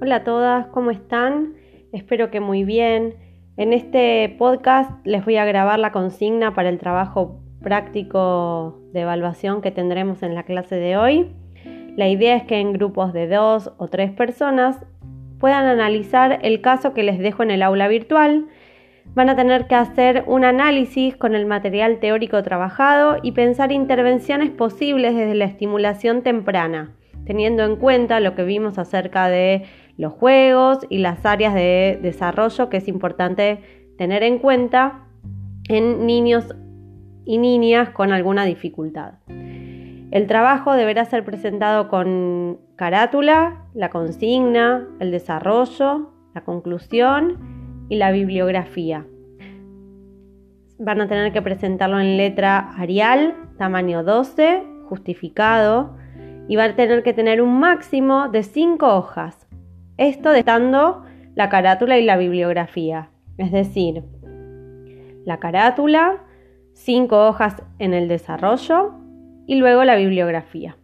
Hola a todas, ¿cómo están? Espero que muy bien. En este podcast les voy a grabar la consigna para el trabajo práctico de evaluación que tendremos en la clase de hoy. La idea es que en grupos de dos o tres personas puedan analizar el caso que les dejo en el aula virtual. Van a tener que hacer un análisis con el material teórico trabajado y pensar intervenciones posibles desde la estimulación temprana teniendo en cuenta lo que vimos acerca de los juegos y las áreas de desarrollo que es importante tener en cuenta en niños y niñas con alguna dificultad. El trabajo deberá ser presentado con carátula, la consigna, el desarrollo, la conclusión y la bibliografía. Van a tener que presentarlo en letra Arial, tamaño 12, justificado, y va a tener que tener un máximo de 5 hojas. Esto dejando la carátula y la bibliografía. Es decir, la carátula, 5 hojas en el desarrollo y luego la bibliografía.